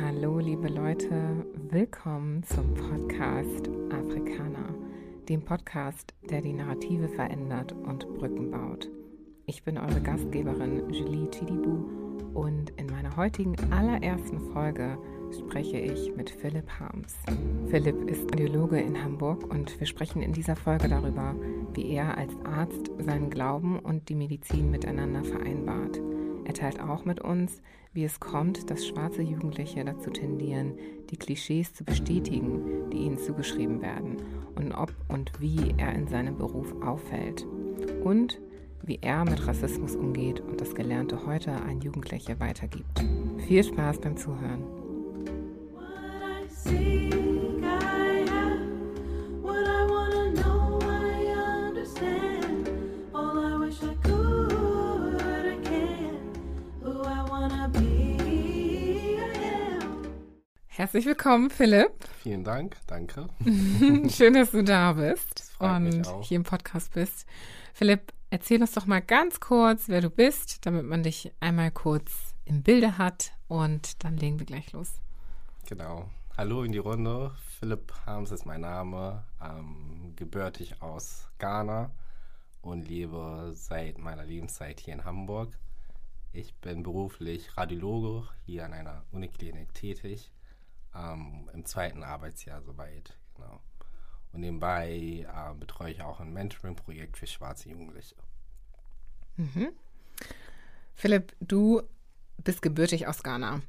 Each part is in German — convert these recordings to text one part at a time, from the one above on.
Hallo, liebe Leute, willkommen zum Podcast Afrikaner, dem Podcast, der die Narrative verändert und Brücken baut. Ich bin eure Gastgeberin Julie Chidibu und in meiner heutigen allerersten Folge spreche ich mit Philipp Harms. Philipp ist Radiologe in Hamburg und wir sprechen in dieser Folge darüber, wie er als Arzt seinen Glauben und die Medizin miteinander vereinbart. Er teilt auch mit uns, wie es kommt, dass schwarze Jugendliche dazu tendieren, die Klischees zu bestätigen, die ihnen zugeschrieben werden, und ob und wie er in seinem Beruf auffällt. Und wie er mit Rassismus umgeht und das Gelernte heute an Jugendliche weitergibt. Viel Spaß beim Zuhören. Herzlich willkommen, Philipp. Vielen Dank, danke. Schön, dass du da bist und hier im Podcast bist. Philipp, erzähl uns doch mal ganz kurz, wer du bist, damit man dich einmal kurz im Bilde hat und dann legen wir gleich los. Genau. Hallo in die Runde. Philipp Harms ist mein Name, ähm, gebürtig aus Ghana und lebe seit meiner Lebenszeit hier in Hamburg. Ich bin beruflich Radiologe hier an einer Uniklinik tätig ähm, im zweiten Arbeitsjahr soweit. Genau. Und nebenbei äh, betreue ich auch ein Mentoring-Projekt für schwarze Jugendliche. Mhm. Philipp, du bist gebürtig aus Ghana.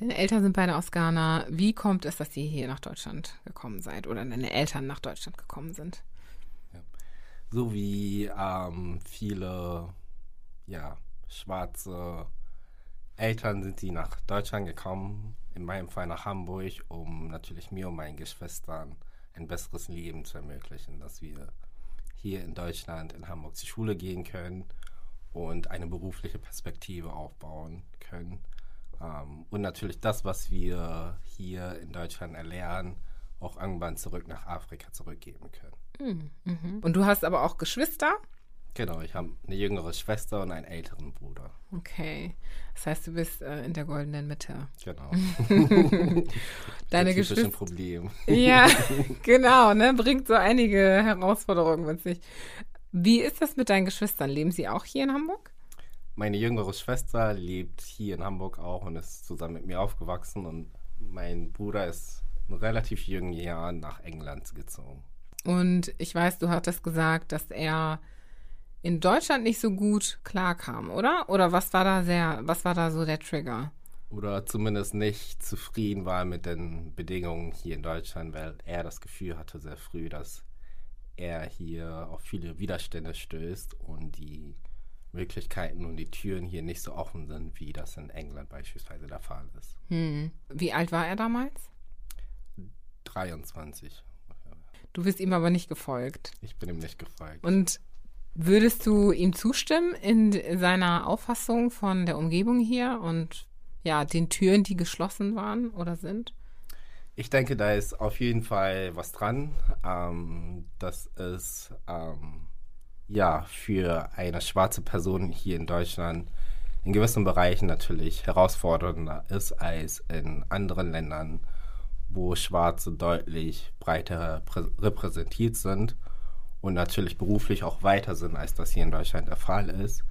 Deine Eltern sind beide aus Ghana. Wie kommt es, dass ihr hier nach Deutschland gekommen seid oder deine Eltern nach Deutschland gekommen sind? Ja. So wie ähm, viele ja, schwarze Eltern sind sie nach Deutschland gekommen, in meinem Fall nach Hamburg, um natürlich mir und meinen Geschwistern ein besseres Leben zu ermöglichen, dass wir hier in Deutschland, in Hamburg zur Schule gehen können und eine berufliche Perspektive aufbauen können. Ähm, und natürlich das, was wir hier in Deutschland erlernen, auch irgendwann zurück nach Afrika zurückgeben können. Mhm. Und du hast aber auch Geschwister? Genau, ich habe eine jüngere Schwester und einen älteren Bruder. Okay. Das heißt, du bist äh, in der goldenen Mitte. Genau. Deine Geschwister. Problem. Ja, genau, ne? Bringt so einige Herausforderungen mit sich. Wie ist das mit deinen Geschwistern? Leben sie auch hier in Hamburg? Meine jüngere Schwester lebt hier in Hamburg auch und ist zusammen mit mir aufgewachsen und mein Bruder ist in relativ jungen Jahren nach England gezogen. Und ich weiß, du hattest gesagt, dass er in Deutschland nicht so gut klarkam, oder? Oder was war da sehr, was war da so der Trigger? Oder zumindest nicht zufrieden war mit den Bedingungen hier in Deutschland, weil er das Gefühl hatte sehr früh, dass er hier auf viele Widerstände stößt und die Möglichkeiten und die Türen hier nicht so offen sind, wie das in England beispielsweise der Fall ist. Hm. Wie alt war er damals? 23. Du bist ihm aber nicht gefolgt. Ich bin ihm nicht gefolgt. Und Würdest du ihm zustimmen in seiner Auffassung von der Umgebung hier und ja, den Türen, die geschlossen waren oder sind? Ich denke, da ist auf jeden Fall was dran. Ähm, dass es ähm, ja für eine schwarze Person hier in Deutschland in gewissen Bereichen natürlich herausfordernder ist als in anderen Ländern, wo Schwarze deutlich breiter repräsentiert sind und natürlich beruflich auch weiter sind, als das hier in Deutschland der Fall ist.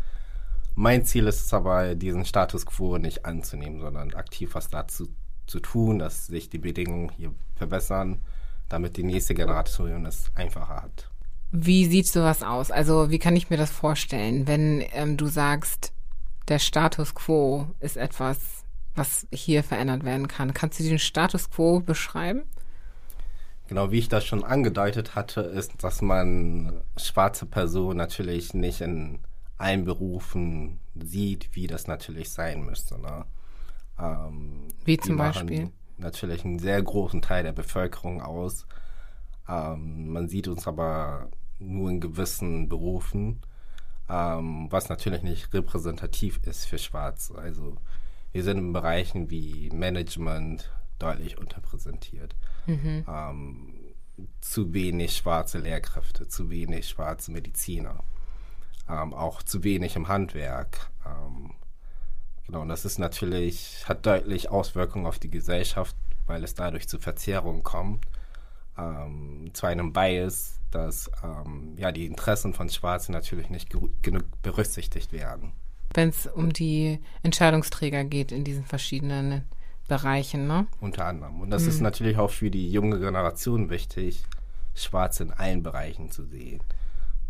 Mein Ziel ist es aber, diesen Status quo nicht anzunehmen, sondern aktiv was dazu zu tun, dass sich die Bedingungen hier verbessern, damit die nächste Generation es einfacher hat. Wie sieht sowas aus? Also wie kann ich mir das vorstellen, wenn ähm, du sagst, der Status quo ist etwas, was hier verändert werden kann? Kannst du den Status quo beschreiben? Genau, wie ich das schon angedeutet hatte, ist, dass man schwarze Personen natürlich nicht in allen Berufen sieht, wie das natürlich sein müsste. Ne? Ähm, wie zum Beispiel? Natürlich einen sehr großen Teil der Bevölkerung aus. Ähm, man sieht uns aber nur in gewissen Berufen, ähm, was natürlich nicht repräsentativ ist für Schwarze. Also wir sind in Bereichen wie Management deutlich unterpräsentiert mhm. ähm, zu wenig schwarze Lehrkräfte, zu wenig schwarze Mediziner, ähm, auch zu wenig im Handwerk. Ähm, Genau, und das ist natürlich, hat deutlich Auswirkungen auf die Gesellschaft, weil es dadurch zu Verzerrungen kommt, ähm, zu einem Bias, dass ähm, ja, die Interessen von Schwarzen natürlich nicht genug berücksichtigt werden. Wenn es um die Entscheidungsträger geht in diesen verschiedenen Bereichen, ne? Unter anderem. Und das mhm. ist natürlich auch für die junge Generation wichtig, Schwarze in allen Bereichen zu sehen.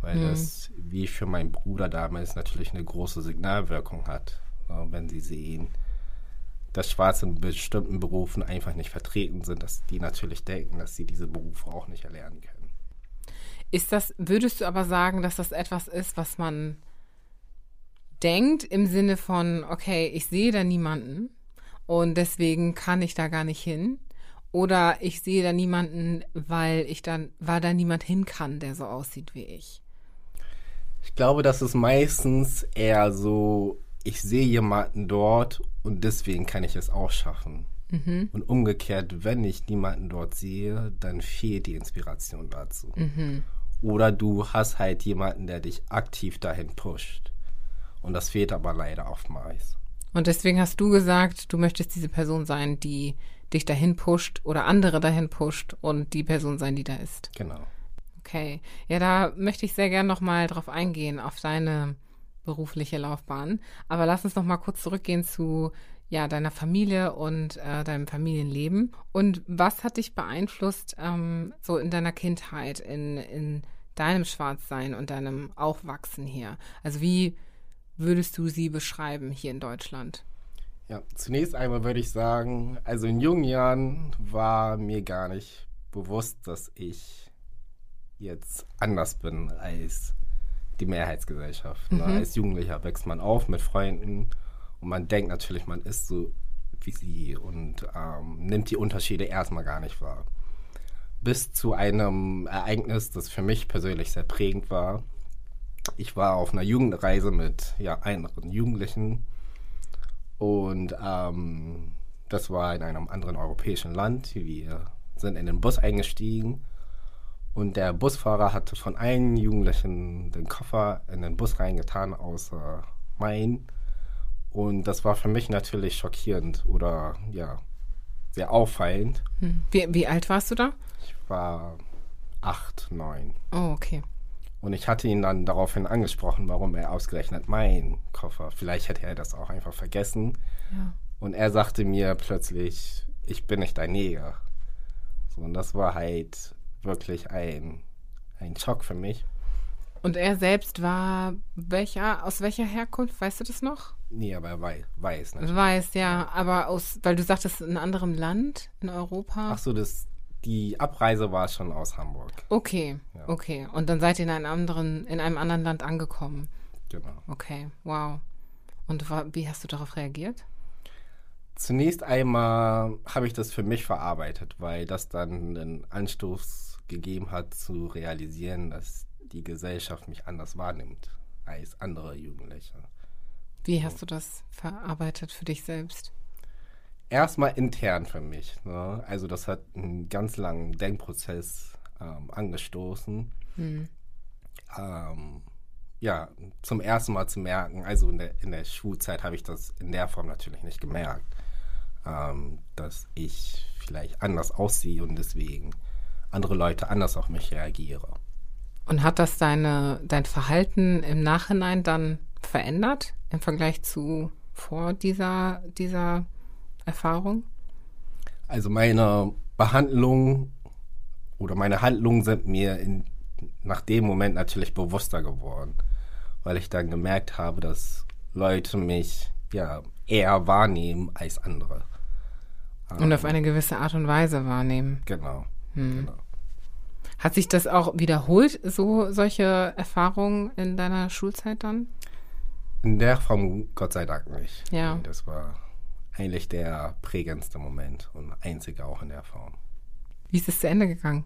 Weil mhm. das, wie für meinen Bruder damals, natürlich eine große Signalwirkung hat. Wenn sie sehen, dass Schwarze in bestimmten Berufen einfach nicht vertreten sind, dass die natürlich denken, dass sie diese Berufe auch nicht erlernen können. Ist das, würdest du aber sagen, dass das etwas ist, was man denkt im Sinne von, okay, ich sehe da niemanden und deswegen kann ich da gar nicht hin? Oder ich sehe da niemanden, weil ich dann, weil da niemand hin kann, der so aussieht wie ich. Ich glaube, das ist meistens eher so, ich sehe jemanden dort und deswegen kann ich es auch schaffen. Mhm. Und umgekehrt, wenn ich niemanden dort sehe, dann fehlt die Inspiration dazu. Mhm. Oder du hast halt jemanden, der dich aktiv dahin pusht. Und das fehlt aber leider oftmals. Und deswegen hast du gesagt, du möchtest diese Person sein, die dich dahin pusht oder andere dahin pusht und die Person sein, die da ist. Genau. Okay. Ja, da möchte ich sehr gern nochmal drauf eingehen, auf deine berufliche Laufbahn. Aber lass uns nochmal kurz zurückgehen zu ja, deiner Familie und äh, deinem Familienleben. Und was hat dich beeinflusst ähm, so in deiner Kindheit, in, in deinem Schwarzsein und deinem Aufwachsen hier? Also wie würdest du sie beschreiben hier in Deutschland? Ja, zunächst einmal würde ich sagen, also in jungen Jahren war mir gar nicht bewusst, dass ich jetzt anders bin als die Mehrheitsgesellschaft. Ne? Mhm. Ne? Als Jugendlicher wächst man auf mit Freunden und man denkt natürlich, man ist so wie sie und ähm, nimmt die Unterschiede erstmal gar nicht wahr. Bis zu einem Ereignis, das für mich persönlich sehr prägend war. Ich war auf einer Jugendreise mit ja, anderen Jugendlichen und ähm, das war in einem anderen europäischen Land. Wir sind in den Bus eingestiegen und der Busfahrer hatte von allen Jugendlichen den Koffer in den Bus reingetan, außer mein. Und das war für mich natürlich schockierend oder ja, sehr auffallend. Hm. Wie, wie alt warst du da? Ich war acht, neun. Oh, okay. Und ich hatte ihn dann daraufhin angesprochen, warum er ausgerechnet meinen Koffer. Vielleicht hätte er das auch einfach vergessen. Ja. Und er sagte mir plötzlich, ich bin nicht dein Neger. So, und das war halt wirklich ein, ein Schock für mich. Und er selbst war welcher, aus welcher Herkunft, weißt du das noch? Nee, aber er weiß, weiß natürlich. Weiß, ja, aber aus, weil du sagtest, in einem anderen Land in Europa. Ach so, das, die Abreise war schon aus Hamburg. Okay, ja. okay. Und dann seid ihr in einem anderen, in einem anderen Land angekommen. Genau. Okay, wow. Und wie hast du darauf reagiert? Zunächst einmal habe ich das für mich verarbeitet, weil das dann den Anstoß gegeben hat, zu realisieren, dass die Gesellschaft mich anders wahrnimmt als andere Jugendliche. Wie hast du das verarbeitet für dich selbst? Erstmal intern für mich. Ne? Also das hat einen ganz langen Denkprozess ähm, angestoßen. Hm. Ähm, ja, zum ersten Mal zu merken, also in der, in der Schulzeit habe ich das in der Form natürlich nicht gemerkt, ähm, dass ich vielleicht anders aussehe und deswegen andere Leute anders auf mich reagieren. Und hat das deine, dein Verhalten im Nachhinein dann verändert im Vergleich zu vor dieser, dieser Erfahrung? Also meine Behandlung oder meine Handlungen sind mir in, nach dem Moment natürlich bewusster geworden, weil ich dann gemerkt habe, dass Leute mich ja eher wahrnehmen als andere. Und auf eine gewisse Art und Weise wahrnehmen. Genau. Hm. genau. Hat sich das auch wiederholt, so solche Erfahrungen in deiner Schulzeit dann? In der Form Gott sei Dank nicht. Ja. Das war eigentlich der prägendste Moment und einzige auch in der Form. Wie ist es zu Ende gegangen?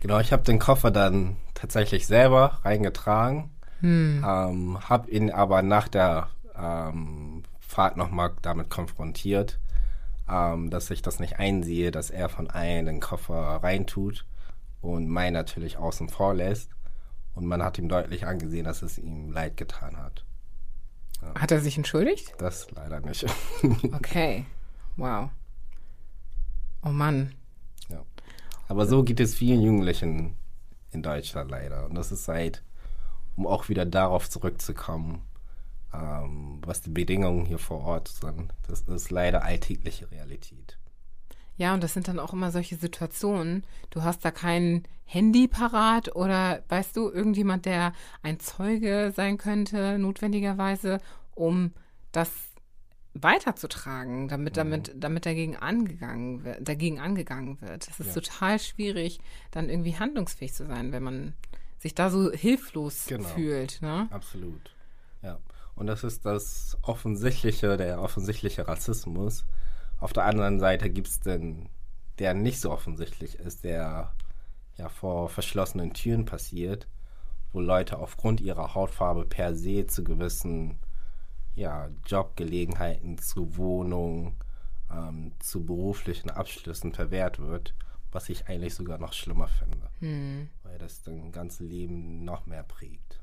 Genau, ich habe den Koffer dann tatsächlich selber reingetragen, hm. ähm, habe ihn aber nach der ähm, Fahrt nochmal damit konfrontiert, ähm, dass ich das nicht einsehe, dass er von allen den Koffer reintut und Mai natürlich außen vor lässt. Und man hat ihm deutlich angesehen, dass es ihm leid getan hat. Hat er sich entschuldigt? Das leider nicht. okay. Wow. Oh Mann. Ja. Aber so geht es vielen Jugendlichen in Deutschland leider. Und das ist seit, um auch wieder darauf zurückzukommen, ähm, was die Bedingungen hier vor Ort sind. Das ist leider alltägliche Realität. Ja, und das sind dann auch immer solche Situationen. Du hast da kein Handy parat oder weißt du, irgendjemand, der ein Zeuge sein könnte, notwendigerweise, um das weiterzutragen, damit, mhm. damit, damit dagegen angegangen wird, dagegen angegangen wird. Es ist ja. total schwierig, dann irgendwie handlungsfähig zu sein, wenn man sich da so hilflos genau. fühlt. Ne? Absolut. Ja. Und das ist das offensichtliche, der offensichtliche Rassismus. Auf der anderen Seite gibt es den, der nicht so offensichtlich ist, der ja vor verschlossenen Türen passiert, wo Leute aufgrund ihrer Hautfarbe per se zu gewissen ja, Jobgelegenheiten, zu Wohnungen, ähm, zu beruflichen Abschlüssen verwehrt wird, was ich eigentlich sogar noch schlimmer finde, hm. weil das dein ganzes Leben noch mehr prägt.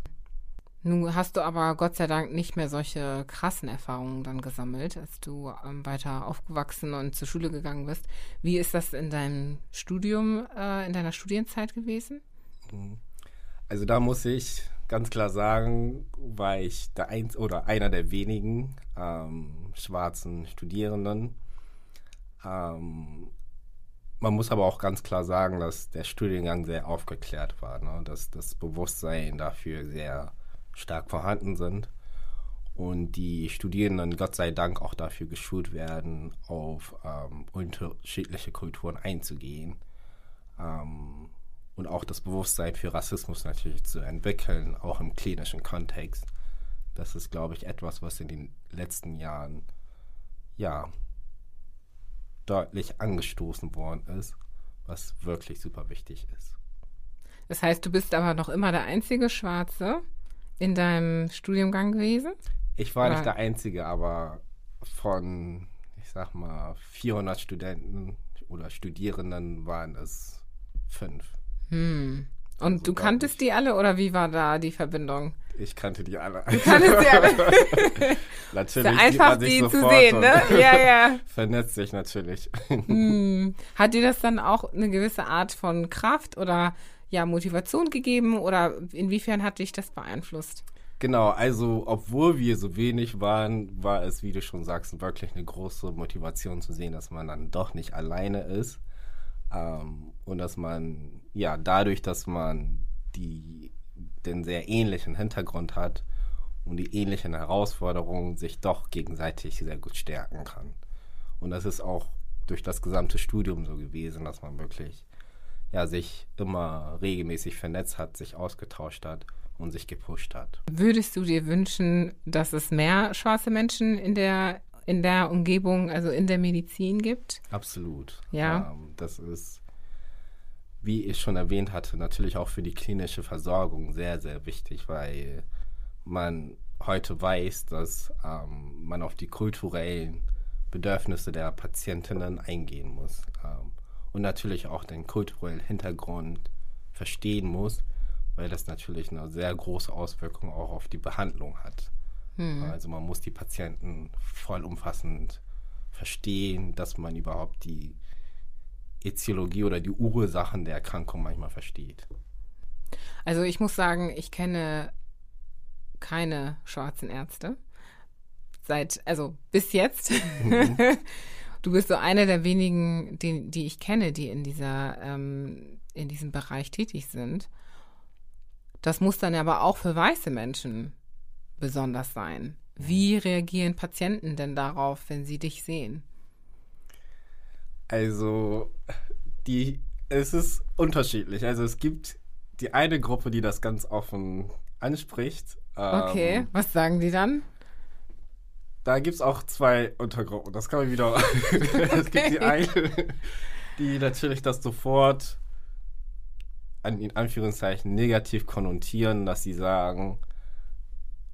Nun hast du aber Gott sei Dank nicht mehr solche krassen Erfahrungen dann gesammelt, als du ähm, weiter aufgewachsen und zur Schule gegangen bist. Wie ist das in deinem Studium, äh, in deiner Studienzeit gewesen? Mhm. Also da muss ich ganz klar sagen, war ich der eins oder einer der wenigen ähm, schwarzen Studierenden. Ähm, man muss aber auch ganz klar sagen, dass der Studiengang sehr aufgeklärt war, ne? dass das Bewusstsein dafür sehr stark vorhanden sind und die Studierenden Gott sei Dank auch dafür geschult werden, auf ähm, unterschiedliche Kulturen einzugehen ähm, und auch das Bewusstsein für Rassismus natürlich zu entwickeln, auch im klinischen Kontext. Das ist, glaube ich, etwas, was in den letzten Jahren ja deutlich angestoßen worden ist, was wirklich super wichtig ist. Das heißt, du bist aber noch immer der einzige Schwarze, in deinem Studiengang gewesen? Ich war Oder? nicht der Einzige, aber von, ich sag mal, 400 Studenten oder Studierenden waren es fünf. Hm. Und also du kanntest die alle oder wie war da die Verbindung? Ich kannte die alle. Du kanntest die alle. natürlich. Einfach die zu sehen, ne? Ja, ja. Vernetzt sich natürlich. Hm. Hat dir das dann auch eine gewisse Art von Kraft oder ja, Motivation gegeben oder inwiefern hat dich das beeinflusst? Genau, also obwohl wir so wenig waren, war es, wie du schon sagst, wirklich eine große Motivation zu sehen, dass man dann doch nicht alleine ist ähm, und dass man, ja, dadurch, dass man die, den sehr ähnlichen Hintergrund hat und die ähnlichen Herausforderungen sich doch gegenseitig sehr gut stärken kann. Und das ist auch durch das gesamte Studium so gewesen, dass man wirklich ja, sich immer regelmäßig vernetzt hat, sich ausgetauscht hat und sich gepusht hat. Würdest du dir wünschen, dass es mehr schwarze Menschen in der, in der Umgebung, also in der Medizin gibt? Absolut. Ja. Ähm, das ist, wie ich schon erwähnt hatte, natürlich auch für die klinische Versorgung sehr, sehr wichtig, weil man heute weiß, dass ähm, man auf die kulturellen Bedürfnisse der Patientinnen eingehen muss. Ähm, und natürlich auch den kulturellen Hintergrund verstehen muss, weil das natürlich eine sehr große Auswirkung auch auf die Behandlung hat. Hm. Also man muss die Patienten vollumfassend verstehen, dass man überhaupt die Ätiologie oder die Ursachen der Erkrankung manchmal versteht. Also ich muss sagen, ich kenne keine schwarzen Ärzte. Seit, also bis jetzt. Mhm. Du bist so einer der wenigen, die, die ich kenne, die in dieser, ähm, in diesem Bereich tätig sind. Das muss dann aber auch für weiße Menschen besonders sein. Wie reagieren Patienten denn darauf, wenn sie dich sehen? Also, die, es ist unterschiedlich. Also es gibt die eine Gruppe, die das ganz offen anspricht. Okay, ähm, was sagen die dann? Da gibt es auch zwei Untergruppen. Das kann man wieder. es gibt die eine, die natürlich das sofort an, in Anführungszeichen negativ konnotieren, dass sie sagen,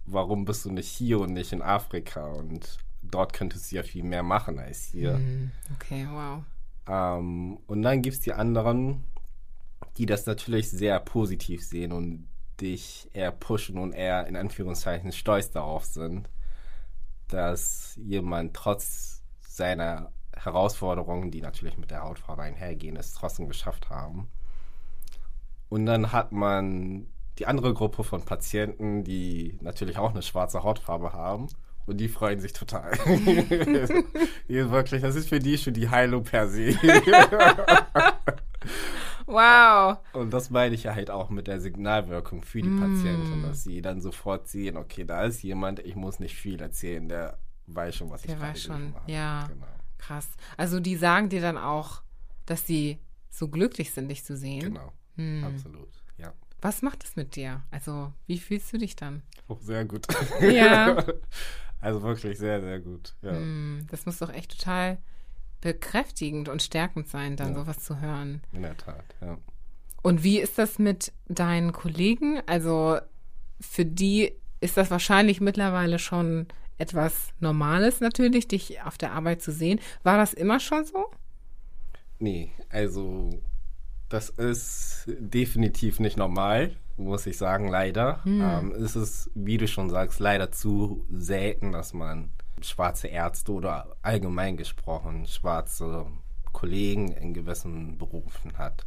warum bist du nicht hier und nicht in Afrika? Und dort könntest du ja viel mehr machen als hier. Mhm. Okay, wow. Ähm, und dann gibt es die anderen, die das natürlich sehr positiv sehen und dich eher pushen und eher in Anführungszeichen stolz darauf sind dass jemand trotz seiner Herausforderungen, die natürlich mit der Hautfarbe einhergehen, es trotzdem geschafft haben. Und dann hat man die andere Gruppe von Patienten, die natürlich auch eine schwarze Hautfarbe haben. Und die freuen sich total. wirklich, das ist für die schon die Heilung per se. wow. Und das meine ich ja halt auch mit der Signalwirkung für die mm. Patienten, dass sie dann sofort sehen, okay, da ist jemand, ich muss nicht viel erzählen, der weiß schon, was der ich weiß schon, ja. Genau. Krass. Also die sagen dir dann auch, dass sie so glücklich sind, dich zu sehen. Genau. Hm. Absolut. Ja. Was macht es mit dir? Also, wie fühlst du dich dann? Oh, sehr gut. Ja. also wirklich sehr, sehr gut. Ja. Hm, das muss doch echt total bekräftigend und stärkend sein, dann ja. sowas zu hören. In der Tat, ja. Und wie ist das mit deinen Kollegen? Also für die ist das wahrscheinlich mittlerweile schon etwas Normales natürlich, dich auf der Arbeit zu sehen. War das immer schon so? Nee, also das ist definitiv nicht normal, muss ich sagen, leider. Hm. Ähm, es ist, wie du schon sagst, leider zu selten, dass man schwarze Ärzte oder allgemein gesprochen schwarze Kollegen in gewissen Berufen hat.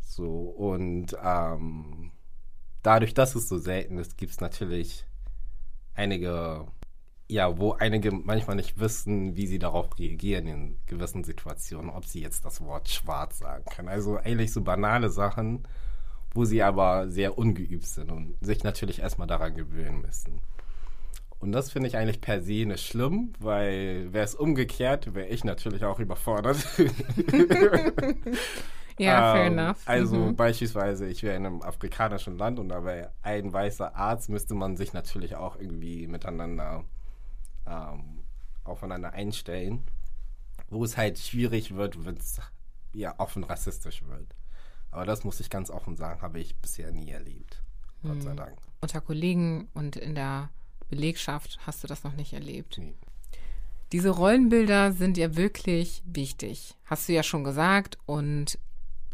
So, und ähm, dadurch, dass es so selten ist, gibt es natürlich einige, ja, wo einige manchmal nicht wissen, wie sie darauf reagieren in gewissen Situationen, ob sie jetzt das Wort schwarz sagen können. Also eigentlich so banale Sachen, wo sie aber sehr ungeübt sind und sich natürlich erstmal daran gewöhnen müssen. Und das finde ich eigentlich per se nicht schlimm, weil wäre es umgekehrt, wäre ich natürlich auch überfordert. Ja, fair ähm, enough. Also mhm. beispielsweise, ich wäre in einem afrikanischen Land und da wäre ein weißer Arzt, müsste man sich natürlich auch irgendwie miteinander ähm, aufeinander einstellen. Wo es halt schwierig wird, wenn es ja offen rassistisch wird. Aber das muss ich ganz offen sagen, habe ich bisher nie erlebt. Mhm. Gott sei mhm. Dank. Unter Kollegen und in der Belegschaft hast du das noch nicht erlebt. Nee. Diese Rollenbilder sind ja wirklich wichtig, hast du ja schon gesagt. Und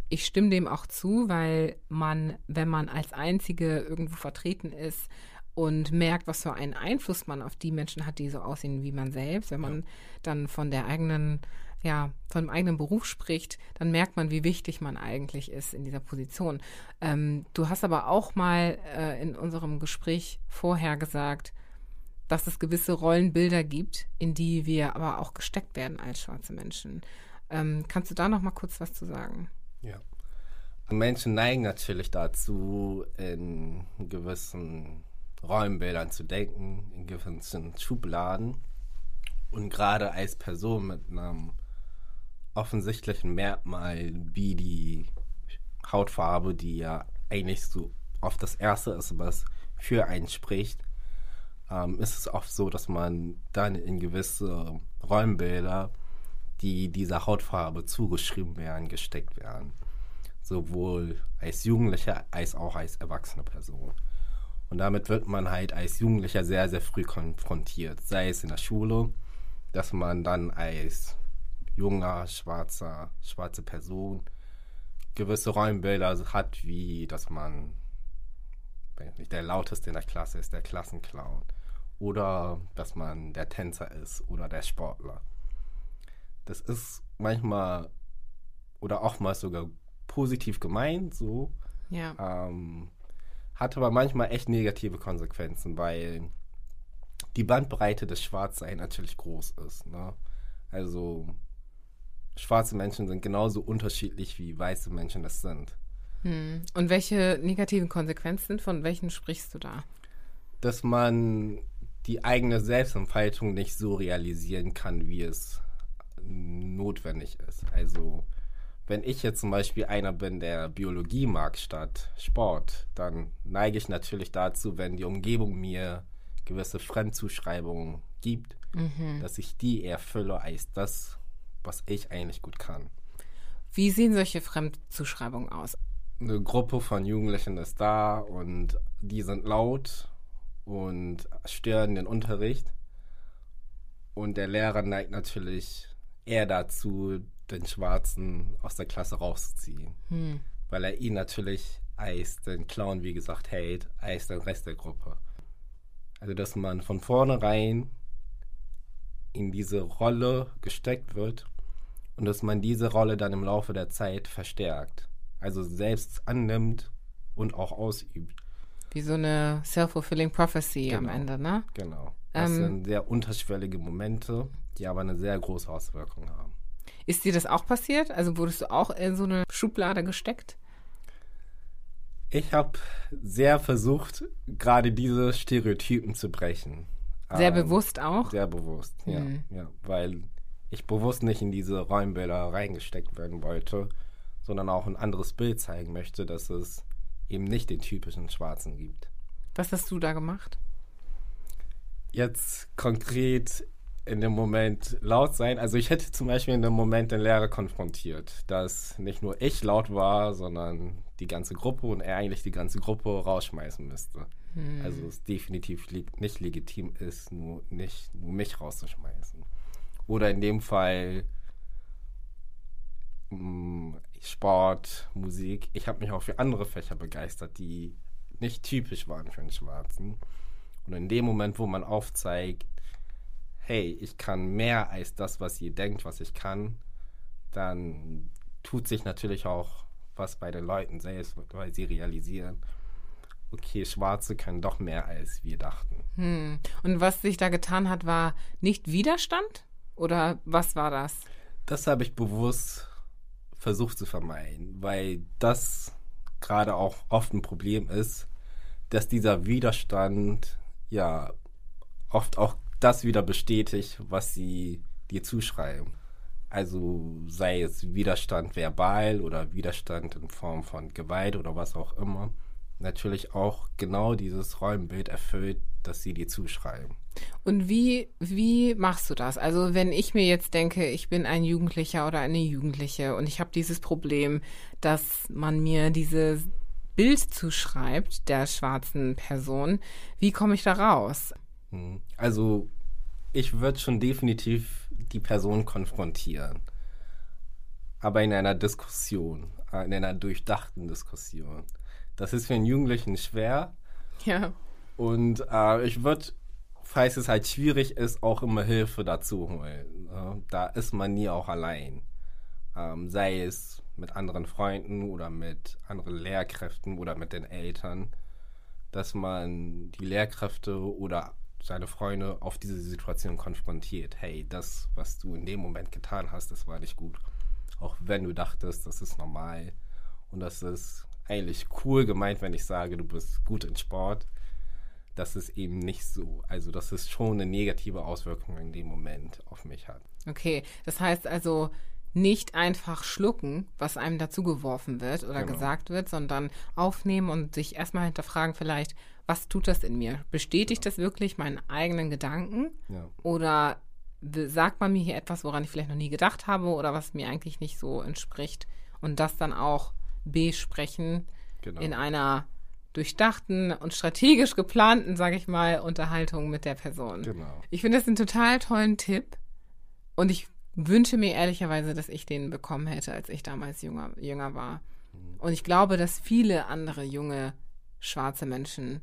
ich stimme dem auch zu, weil man, wenn man als Einzige irgendwo vertreten ist und merkt, was für einen Einfluss man auf die Menschen hat, die so aussehen wie man selbst, wenn man ja. dann von der eigenen, ja, von dem eigenen Beruf spricht, dann merkt man, wie wichtig man eigentlich ist in dieser Position. Ähm, du hast aber auch mal äh, in unserem Gespräch vorher gesagt, dass es gewisse Rollenbilder gibt, in die wir aber auch gesteckt werden als schwarze Menschen. Ähm, kannst du da noch mal kurz was zu sagen? Ja. Menschen neigen natürlich dazu, in gewissen Räumbildern zu denken, in gewissen Schubladen. Und gerade als Person mit einem offensichtlichen Merkmal wie die Hautfarbe, die ja eigentlich so oft das Erste ist, was für einen spricht, ähm, ist es oft so, dass man dann in gewisse Räumbilder die dieser Hautfarbe zugeschrieben werden, gesteckt werden. Sowohl als Jugendlicher als auch als erwachsene Person. Und damit wird man halt als Jugendlicher sehr, sehr früh konfrontiert. Sei es in der Schule, dass man dann als junger, schwarzer, schwarze Person gewisse Räumbilder hat, wie dass man nicht der lauteste in der Klasse ist, der Klassenclown. Oder dass man der Tänzer ist oder der Sportler das ist manchmal oder oftmals sogar positiv gemeint, so. Ja. Ähm, hat aber manchmal echt negative Konsequenzen, weil die Bandbreite des Schwarzsein natürlich groß ist. Ne? Also schwarze Menschen sind genauso unterschiedlich wie weiße Menschen das sind. Hm. Und welche negativen Konsequenzen, von welchen sprichst du da? Dass man die eigene Selbstentfaltung nicht so realisieren kann, wie es notwendig ist. Also wenn ich jetzt zum Beispiel einer bin, der Biologie mag statt Sport, dann neige ich natürlich dazu, wenn die Umgebung mir gewisse Fremdzuschreibungen gibt, mhm. dass ich die erfülle als das, was ich eigentlich gut kann. Wie sehen solche Fremdzuschreibungen aus? Eine Gruppe von Jugendlichen ist da und die sind laut und stören den Unterricht. Und der Lehrer neigt natürlich eher dazu, den Schwarzen aus der Klasse rauszuziehen. Hm. Weil er ihn natürlich als den Clown, wie gesagt, hält, als den Rest der Gruppe. Also, dass man von vornherein in diese Rolle gesteckt wird und dass man diese Rolle dann im Laufe der Zeit verstärkt. Also selbst annimmt und auch ausübt. Wie so eine self-fulfilling prophecy Genau. am Ende, ne? Genau. Das Ähm. sind sehr unterschwellige Momente, die aber eine sehr große Auswirkung haben. Ist dir das auch passiert? Also wurdest du auch in so eine Schublade gesteckt? Ich habe sehr versucht, gerade diese Stereotypen zu brechen. Sehr Ähm, bewusst auch? Sehr bewusst, ja, Mhm. ja. Weil ich bewusst nicht in diese Räumbilder reingesteckt werden wollte, sondern auch ein anderes Bild zeigen möchte, dass es eben nicht den typischen Schwarzen gibt. Was hast du da gemacht? Jetzt konkret in dem Moment laut sein. Also ich hätte zum Beispiel in dem Moment den Lehrer konfrontiert, dass nicht nur ich laut war, sondern die ganze Gruppe und er eigentlich die ganze Gruppe rausschmeißen müsste. Also es definitiv nicht legitim ist, nur nicht nur mich rauszuschmeißen. Oder in dem Fall mh, Sport, Musik. Ich habe mich auch für andere Fächer begeistert, die nicht typisch waren für einen Schwarzen. Und in dem Moment, wo man aufzeigt, hey, ich kann mehr als das, was ihr denkt, was ich kann, dann tut sich natürlich auch was bei den Leuten selbst, weil sie realisieren, okay, Schwarze können doch mehr, als wir dachten. Hm. Und was sich da getan hat, war nicht Widerstand? Oder was war das? Das habe ich bewusst versucht zu vermeiden, weil das gerade auch oft ein Problem ist, dass dieser Widerstand ja oft auch das wieder bestätigt, was sie dir zuschreiben. Also sei es Widerstand verbal oder Widerstand in Form von Gewalt oder was auch immer. Natürlich auch genau dieses Räumbild erfüllt, das sie dir zuschreiben. Und wie, wie machst du das? Also wenn ich mir jetzt denke, ich bin ein Jugendlicher oder eine Jugendliche und ich habe dieses Problem, dass man mir dieses Bild zuschreibt der schwarzen Person, wie komme ich da raus? Hm. Also ich würde schon definitiv die Person konfrontieren. Aber in einer Diskussion, äh, in einer durchdachten Diskussion. Das ist für einen Jugendlichen schwer. Ja. Und äh, ich würde, falls es halt schwierig ist, auch immer Hilfe dazu holen. ne? Da ist man nie auch allein. Ähm, sei es mit anderen Freunden oder mit anderen Lehrkräften oder mit den Eltern, dass man die Lehrkräfte oder seine Freunde auf diese Situation konfrontiert. Hey, das, was du in dem Moment getan hast, das war nicht gut. Auch wenn du dachtest, das ist normal und das ist eigentlich cool gemeint, wenn ich sage, du bist gut in Sport. Das ist eben nicht so. Also, dass es schon eine negative Auswirkung in dem Moment auf mich hat. Okay, das heißt also nicht einfach schlucken, was einem dazugeworfen wird oder Genau. gesagt wird, sondern aufnehmen und sich erstmal hinterfragen vielleicht, was tut das in mir? Bestätigt das wirklich meinen eigenen Gedanken? Ja. Oder sagt man mir hier etwas, woran ich vielleicht noch nie gedacht habe oder was mir eigentlich nicht so entspricht? Und das dann auch besprechen Genau. in einer durchdachten und strategisch geplanten, sage ich mal, Unterhaltung mit der Person. Genau. Ich finde das einen total tollen Tipp und ich wünsche mir ehrlicherweise, dass ich den bekommen hätte, als ich damals jünger, jünger war. Und ich glaube, dass viele andere junge schwarze Menschen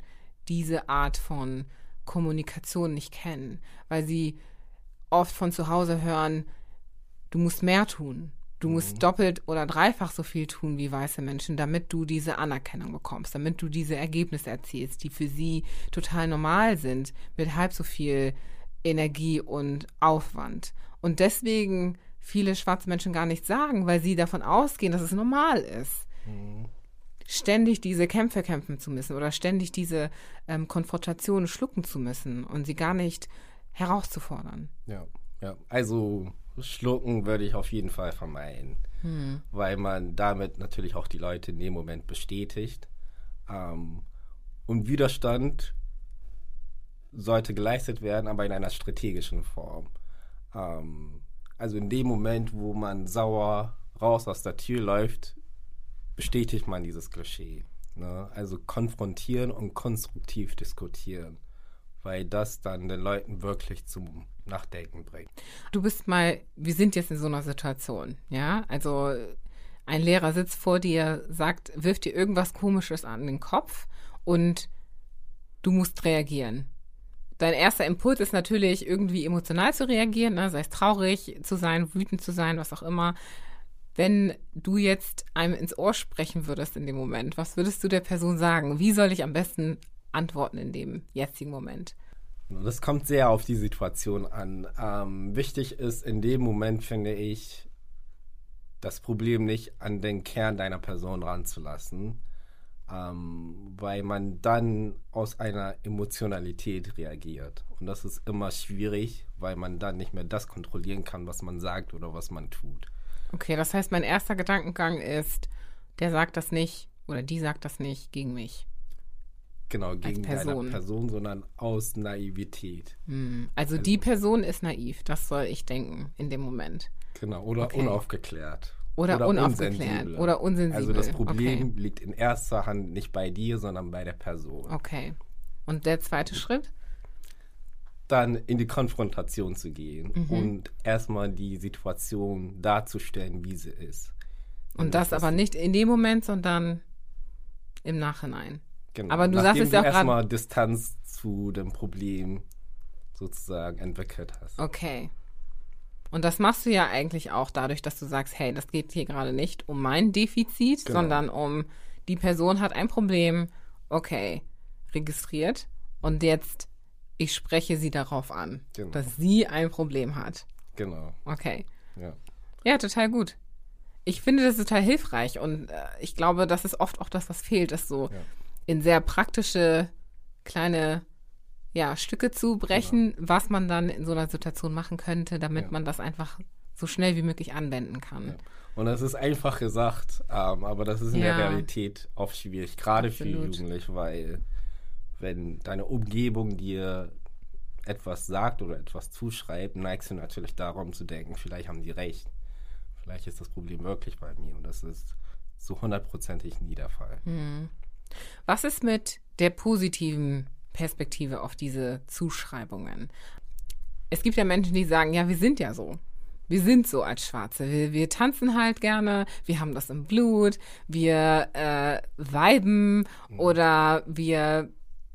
diese Art von Kommunikation nicht kennen, weil sie oft von zu Hause hören, du musst mehr tun. Du musst doppelt oder dreifach so viel tun wie weiße Menschen, damit du diese Anerkennung bekommst, damit du diese Ergebnisse erzielst, die für sie total normal sind, mit halb so viel Energie und Aufwand. Und deswegen viele schwarze Menschen gar nichts sagen, weil sie davon ausgehen, dass es normal ist ständig diese Kämpfe kämpfen zu müssen oder ständig diese ähm, Konfrontationen schlucken zu müssen und sie gar nicht herauszufordern. Ja, ja. Also schlucken würde ich auf jeden Fall vermeiden, weil man damit natürlich auch die Leute in dem Moment bestätigt. Ähm, und Widerstand sollte geleistet werden, aber in einer strategischen Form. Ähm, also in dem Moment, wo man sauer raus aus der Tür läuft, bestätigt man dieses Klischee. Ne? Also konfrontieren und konstruktiv diskutieren, weil das dann den Leuten wirklich zum Nachdenken bringt. Du bist mal, wir sind jetzt in so einer Situation, ja? Also ein Lehrer sitzt vor dir, sagt, wirft dir irgendwas Komisches an den Kopf und du musst reagieren. dein erster Impuls ist natürlich irgendwie emotional zu reagieren, ne? sei es traurig zu sein, wütend zu sein, was auch immer. Wenn du jetzt einem ins Ohr sprechen würdest in dem Moment, was würdest du der Person sagen? Wie soll ich am besten antworten in dem jetzigen Moment? Das kommt sehr auf die Situation an. Ähm, wichtig ist in dem Moment, finde ich, das Problem nicht an den Kern deiner Person ranzulassen, ähm, weil man dann aus einer Emotionalität reagiert. Und das ist immer schwierig, weil man dann nicht mehr das kontrollieren kann, was man sagt oder was man tut. Okay, das heißt, mein erster Gedankengang ist, der sagt das nicht oder die sagt das nicht gegen mich. Genau, gegen Person. deine Person, sondern aus Naivität. Hm. Also, also, die Person ist naiv, das soll ich denken in dem Moment. Genau, oder okay. unaufgeklärt. Oder, oder unaufgeklärt. Oder unsensibel. Also das Problem okay. liegt in erster Hand nicht bei dir, sondern bei der Person. Okay. Und der zweite Schritt? Dann in die Konfrontation zu gehen mhm. und erstmal die Situation darzustellen, wie sie ist. Und, und das, das aber nicht in dem Moment, sondern im Nachhinein. Genau. Aber du Nachdem sagst es ja auch gerade. erstmal Distanz zu dem Problem sozusagen entwickelt hast. Okay. Und das machst du ja eigentlich auch dadurch, dass du sagst, hey, das geht hier gerade nicht um mein Defizit, genau. sondern um die Person hat ein Problem, okay, registriert und jetzt ich spreche sie darauf an, genau. dass sie ein Problem hat. Genau. Okay. Ja. Ja, total gut. Ich finde das total hilfreich und äh, ich glaube, das ist oft auch das, was fehlt, ist so ja. In sehr praktische kleine ja, Stücke zu brechen, genau. was man dann in so einer Situation machen könnte, damit ja. man das einfach so schnell wie möglich anwenden kann. Ja. Und das ist einfach gesagt, ähm, aber das ist in ja. der Realität oft schwierig, gerade Absolut. für Jugendliche, weil wenn deine Umgebung dir etwas sagt oder etwas zuschreibt, neigst du natürlich darum zu denken, vielleicht haben die recht. Vielleicht ist das Problem wirklich bei mir und das ist so hundertprozentig nie der Fall. Hm. Was ist mit der positiven Perspektive auf diese Zuschreibungen. Es gibt ja Menschen, die sagen, ja, wir sind ja so. Wir sind so als Schwarze. Wir, wir tanzen halt gerne, wir haben das im Blut, wir äh, weiben mhm. oder wir.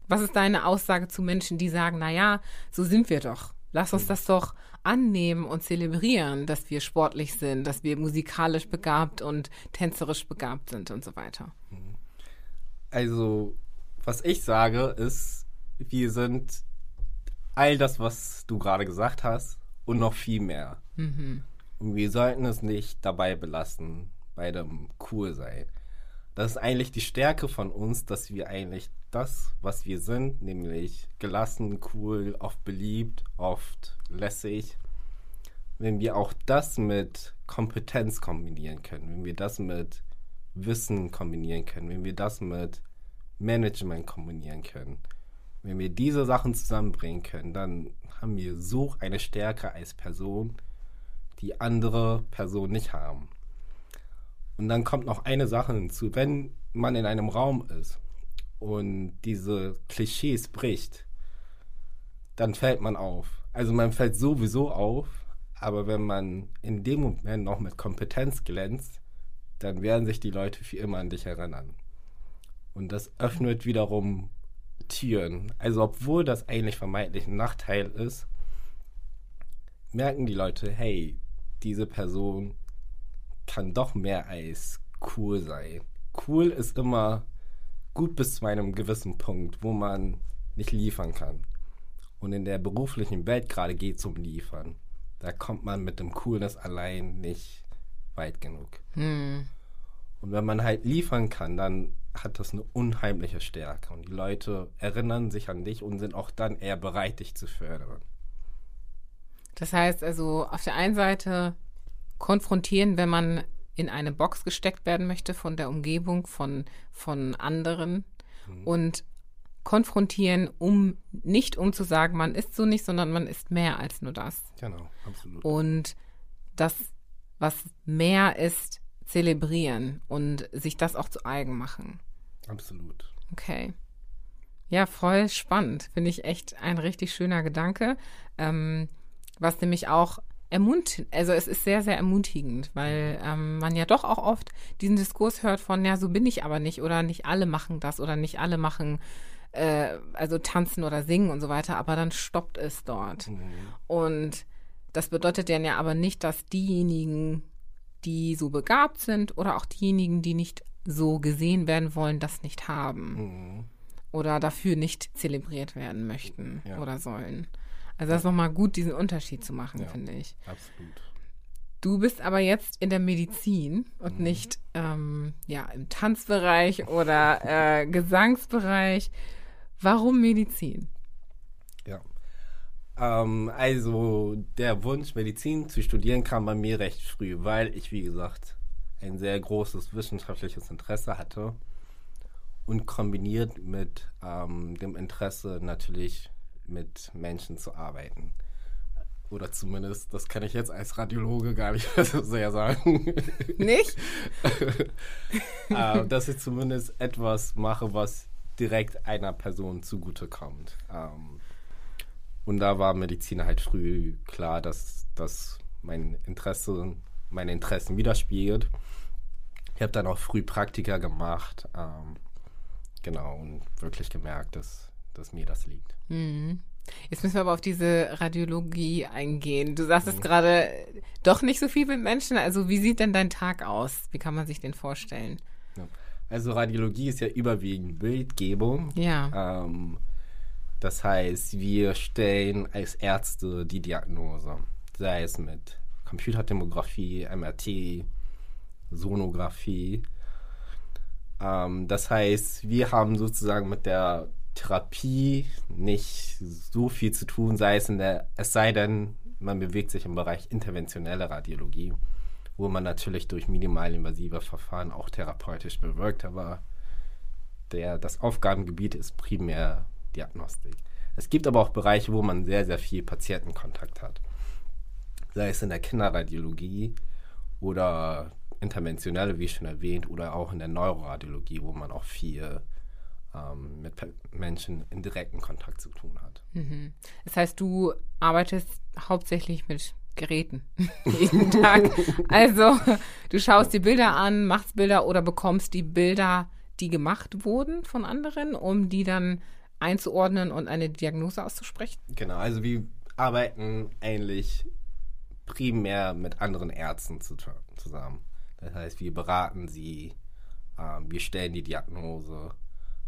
Was ist deine Aussage zu Menschen, die sagen, na ja, so sind wir doch. Lass uns mhm. das doch annehmen und zelebrieren, dass wir sportlich sind, dass wir musikalisch begabt und tänzerisch begabt sind und so weiter. Mhm. Also, was ich sage, ist, wir sind all das, was du gerade gesagt hast und noch viel mehr. Mhm. Und wir sollten es nicht dabei belassen, bei dem cool sein. Das ist eigentlich die Stärke von uns, dass wir eigentlich das, was wir sind, nämlich gelassen, cool, oft beliebt, oft lässig, wenn wir auch das mit Kompetenz kombinieren können, wenn wir das mit Wissen kombinieren können, wenn wir das mit Management kombinieren können, wenn wir diese Sachen zusammenbringen können, dann haben wir so eine Stärke als Person, die andere Personen nicht haben. Und dann kommt noch eine Sache hinzu. Wenn man in einem Raum ist und diese Klischees bricht, dann fällt man auf. Also man fällt sowieso auf, aber wenn man in dem Moment noch mit Kompetenz glänzt, dann werden sich die Leute für immer an dich erinnern. Und das öffnet wiederum Türen. Also obwohl das eigentlich vermeintlich ein Nachteil ist, merken die Leute, hey, diese Person kann doch mehr als cool sein. Cool ist immer gut bis zu einem gewissen Punkt, wo man nicht liefern kann. Und in der beruflichen Welt gerade geht es um Liefern. Da kommt man mit dem Coolness allein nicht weit genug. Hm. Und wenn man halt liefern kann, dann hat das eine unheimliche Stärke. Und die Leute erinnern sich an dich und sind auch dann eher bereit, dich zu fördern. Das heißt also, auf der einen Seite konfrontieren, wenn man in eine Box gesteckt werden möchte von der Umgebung, von, von anderen mhm. und konfrontieren, um nicht um zu sagen, man ist so nicht, sondern man ist mehr als nur das. Genau, absolut. Und das, was mehr ist, zelebrieren und sich das auch zu eigen machen. Absolut. Okay. Ja, voll spannend. Finde ich echt ein richtig schöner Gedanke. Ähm, was nämlich auch ermutigend, also es ist sehr, sehr ermutigend, weil ähm, man ja doch auch oft diesen Diskurs hört von, ja, so bin ich aber nicht oder nicht alle machen das oder nicht alle machen äh, also tanzen oder singen und so weiter, aber dann stoppt es dort. Mhm. Und das bedeutet dann ja aber nicht, dass diejenigen, die so begabt sind oder auch diejenigen, die nicht so gesehen werden wollen, das nicht haben Mhm. oder dafür nicht zelebriert werden möchten Ja. oder sollen. Also das ist nochmal gut, diesen Unterschied zu machen, Ja. finde ich. Absolut. Du bist aber jetzt in der Medizin und nicht ähm, ja, im Tanzbereich oder äh, Gesangsbereich. Warum Medizin? Ja. Ähm, also der Wunsch, Medizin zu studieren, kam bei mir recht früh, weil ich, wie gesagt, ein sehr großes wissenschaftliches Interesse hatte und kombiniert mit ähm, dem Interesse natürlich mit Menschen zu arbeiten. Oder zumindest, das kann ich jetzt als Radiologe gar nicht so sehr sagen. Nicht? äh, dass ich zumindest etwas mache, was direkt einer Person zugutekommt. Ähm, und da war Medizin halt früh klar, dass das mein Interesse, meine Interessen widerspiegelt. Ich habe dann auch früh Praktika gemacht. Ähm, genau, und wirklich gemerkt, dass, dass mir das liegt. Mhm. Jetzt müssen wir aber auf diese Radiologie eingehen. Du sagst Mhm. es gerade, doch nicht so viel mit Menschen. Also wie sieht denn dein Tag aus? Wie kann man sich den vorstellen? Ja. Also Radiologie ist ja überwiegend Bildgebung. Ja. Ähm, das heißt, wir stellen als Ärzte die Diagnose, sei es mit Computertomographie, MRT, Sonographie. Ähm, das heißt, wir haben sozusagen mit der Therapie nicht so viel zu tun, sei es in der, es sei denn, man bewegt sich im Bereich interventionelle Radiologie, wo man natürlich durch minimalinvasive Verfahren auch therapeutisch bewirkt, aber der, das Aufgabengebiet ist primär Diagnostik. Es gibt aber auch Bereiche, wo man sehr, sehr viel Patientenkontakt hat. Sei es in der Kinderradiologie oder interventionelle, wie schon erwähnt, oder auch in der Neuroradiologie, wo man auch viel ähm, mit Menschen in direkten Kontakt zu tun hat. Mhm. Das heißt, du arbeitest hauptsächlich mit Geräten jeden Tag. Also du schaust die Bilder an, machst Bilder oder bekommst die Bilder, die gemacht wurden von anderen, um die dann einzuordnen und eine Diagnose auszusprechen. Genau, also wir arbeiten eigentlich primär mit anderen Ärzten zu, zusammen. Das heißt, wir beraten sie, ähm, wir stellen die Diagnose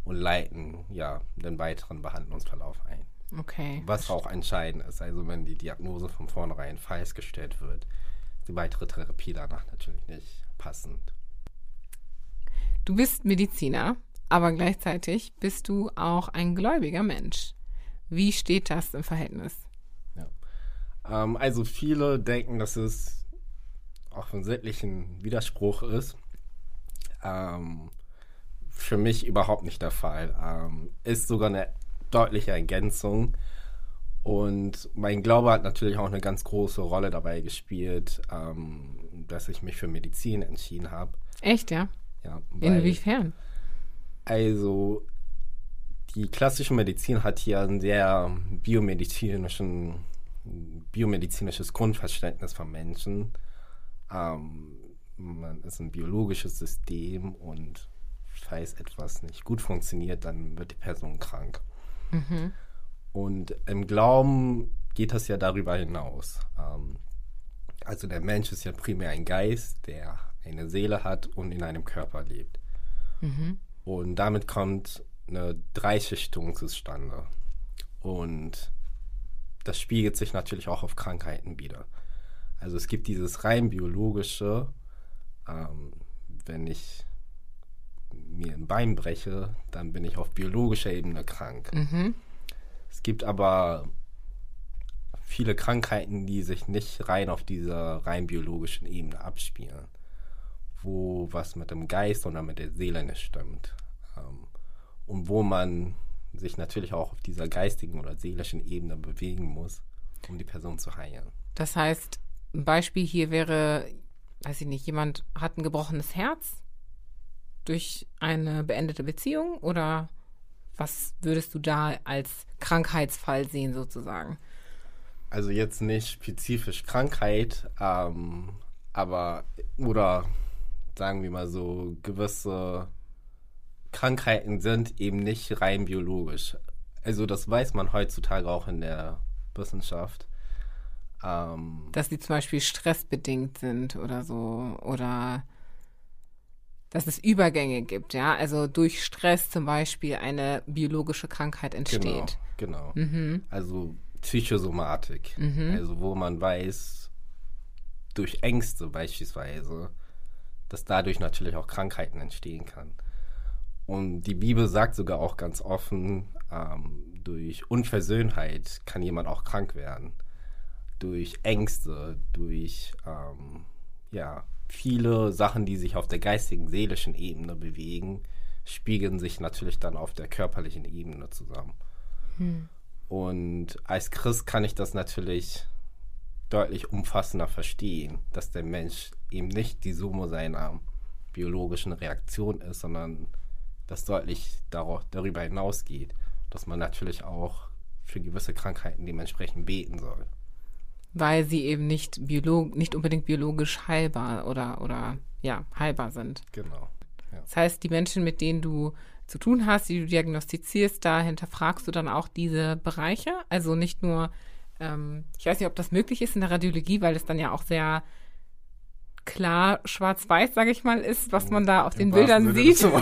und leiten ja den weiteren Behandlungsverlauf ein. Okay. Was auch entscheidend ist, also wenn die Diagnose von vornherein falsch gestellt wird, ist die weitere Therapie danach natürlich nicht passend. Du bist Mediziner, aber gleichzeitig bist du auch ein gläubiger Mensch. Wie steht das im Verhältnis? Ähm, also viele denken, dass es offensichtlich ein Widerspruch ist. Ähm, für mich überhaupt nicht der Fall. Ähm, ist sogar eine deutliche Ergänzung. Und mein Glaube hat natürlich auch eine ganz große Rolle dabei gespielt, ähm, dass ich mich für Medizin entschieden habe. Echt, ja? Ja, Inwiefern? Also die klassische Medizin hat hier ein sehr biomedizinischen, biomedizinisches Grundverständnis von Menschen. Ähm, man ist ein biologisches System und falls etwas nicht gut funktioniert, dann wird die Person krank. Und im Glauben geht das ja darüber hinaus. Ähm, also der Mensch ist ja primär ein Geist, der eine Seele hat und in einem Körper lebt. Und damit kommt eine Dreischichtung zustande. Und das spiegelt sich natürlich auch auf Krankheiten wieder. Also es gibt dieses rein biologische, ähm, wenn ich mir ein Bein breche, dann bin ich auf biologischer Ebene krank. Es gibt aber viele Krankheiten, die sich nicht rein auf dieser rein biologischen Ebene abspielen, wo was mit dem Geist oder mit der Seele nicht stimmt. Und wo man sich natürlich auch auf dieser geistigen oder seelischen Ebene bewegen muss, um die Person zu heilen. Das heißt, ein Beispiel hier wäre, weiß ich nicht, jemand hat ein gebrochenes Herz durch eine beendete Beziehung oder was würdest du da als Krankheitsfall sehen sozusagen? Also jetzt nicht spezifisch Krankheit, ähm, aber oder sagen wir mal so gewisse Krankheiten sind eben nicht rein biologisch. Also das weiß man heutzutage auch in der Wissenschaft. Ähm, Dass sie zum Beispiel stressbedingt sind oder so oder dass es Übergänge gibt, ja, also durch Stress zum Beispiel eine biologische Krankheit entsteht. Genau, genau. Mhm. Also Psychosomatik, mhm. also wo man weiß, durch Ängste beispielsweise, dass dadurch natürlich auch Krankheiten entstehen kann. Und die Bibel sagt sogar auch ganz offen, ähm, durch Unversöhnheit kann jemand auch krank werden. Durch Ängste, durch ähm, ja, viele Sachen, die sich auf der geistigen, seelischen Ebene bewegen, spiegeln sich natürlich dann auf der körperlichen Ebene zusammen. Hm. Und als Christ kann ich das natürlich deutlich umfassender verstehen, dass der Mensch eben nicht die Summe seiner biologischen Reaktion ist, sondern das deutlich darüber hinausgeht, dass man natürlich auch für gewisse Krankheiten dementsprechend beten soll weil sie eben nicht, biolog nicht unbedingt biologisch heilbar oder, oder ja, heilbar sind. Genau. Ja. Das heißt, die Menschen, mit denen du zu tun hast, die du diagnostizierst, da hinterfragst du dann auch diese Bereiche. Also nicht nur, ähm, ich weiß nicht, ob das möglich ist in der Radiologie, weil es dann ja auch sehr klar schwarz-weiß, sage ich mal, ist, was man da auf Im den Bildern sieht.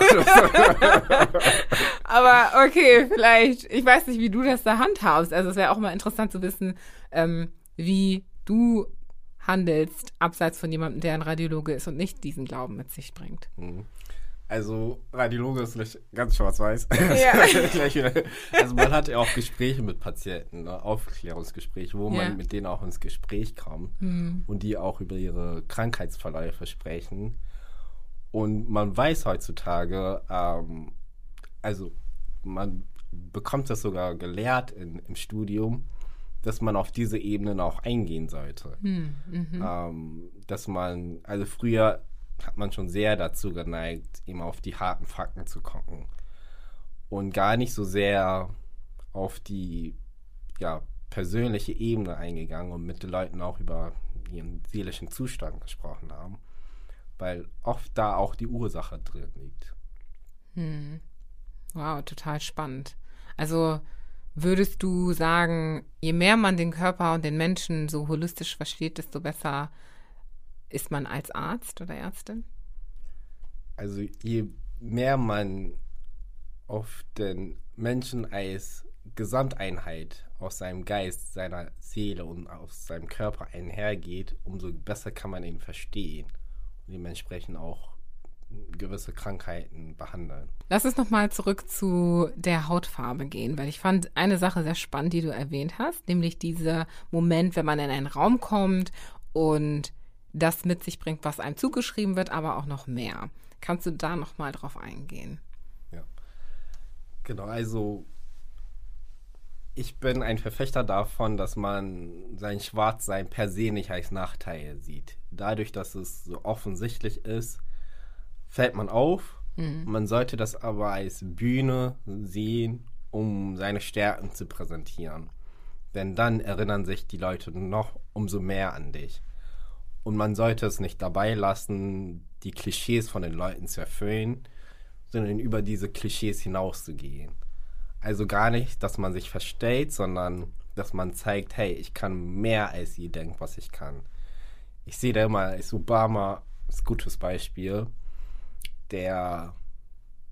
Aber okay, vielleicht, ich weiß nicht, wie du das da handhabst. Also es wäre auch mal interessant zu wissen, ähm, wie du handelst, abseits von jemandem, der ein Radiologe ist und nicht diesen Glauben mit sich bringt. Mhm. Also Radiologe ist nicht ganz schwarz-weiß. Ja. also man hat ja auch Gespräche mit Patienten, ne? Aufklärungsgespräche, wo man mit denen auch ins Gespräch kommt mhm. und die auch über ihre Krankheitsverläufe sprechen. Und man weiß heutzutage, ähm, also man bekommt das sogar gelehrt in, im Studium, dass man auf diese Ebenen auch eingehen sollte. Hm, mhm. ähm, dass man, also früher hat man schon sehr dazu geneigt, immer auf die harten Fakten zu gucken und gar nicht so sehr auf die ja, persönliche Ebene eingegangen und mit den Leuten auch über ihren seelischen Zustand gesprochen haben, weil oft da auch die Ursache drin liegt. Hm. Wow, total spannend. Also Würdest du sagen, je mehr man den Körper und den Menschen so holistisch versteht, desto besser ist man als Arzt oder Ärztin? Also je mehr man auf den Menschen als Gesamteinheit aus seinem Geist, seiner Seele und aus seinem Körper einhergeht, umso besser kann man ihn verstehen und dementsprechend auch gewisse Krankheiten behandeln. Lass uns nochmal zurück zu der Hautfarbe gehen, weil ich fand eine Sache sehr spannend, die du erwähnt hast, nämlich dieser Moment, wenn man in einen Raum kommt und das mit sich bringt, was einem zugeschrieben wird, aber auch noch mehr. Kannst du da nochmal drauf eingehen? Ja. Genau, also ich bin ein Verfechter davon, dass man sein Schwarzsein per se nicht als Nachteil sieht. Dadurch, dass es so offensichtlich ist, fällt man auf. Mhm. Man sollte das aber als Bühne sehen, um seine Stärken zu präsentieren. Denn dann erinnern sich die Leute noch umso mehr an dich. Und man sollte es nicht dabei lassen, die Klischees von den Leuten zu erfüllen, sondern über diese Klischees hinauszugehen. Also gar nicht, dass man sich verstellt, sondern dass man zeigt, hey, ich kann mehr als ihr denkt, was ich kann. Ich sehe da immer als Obama als gutes Beispiel der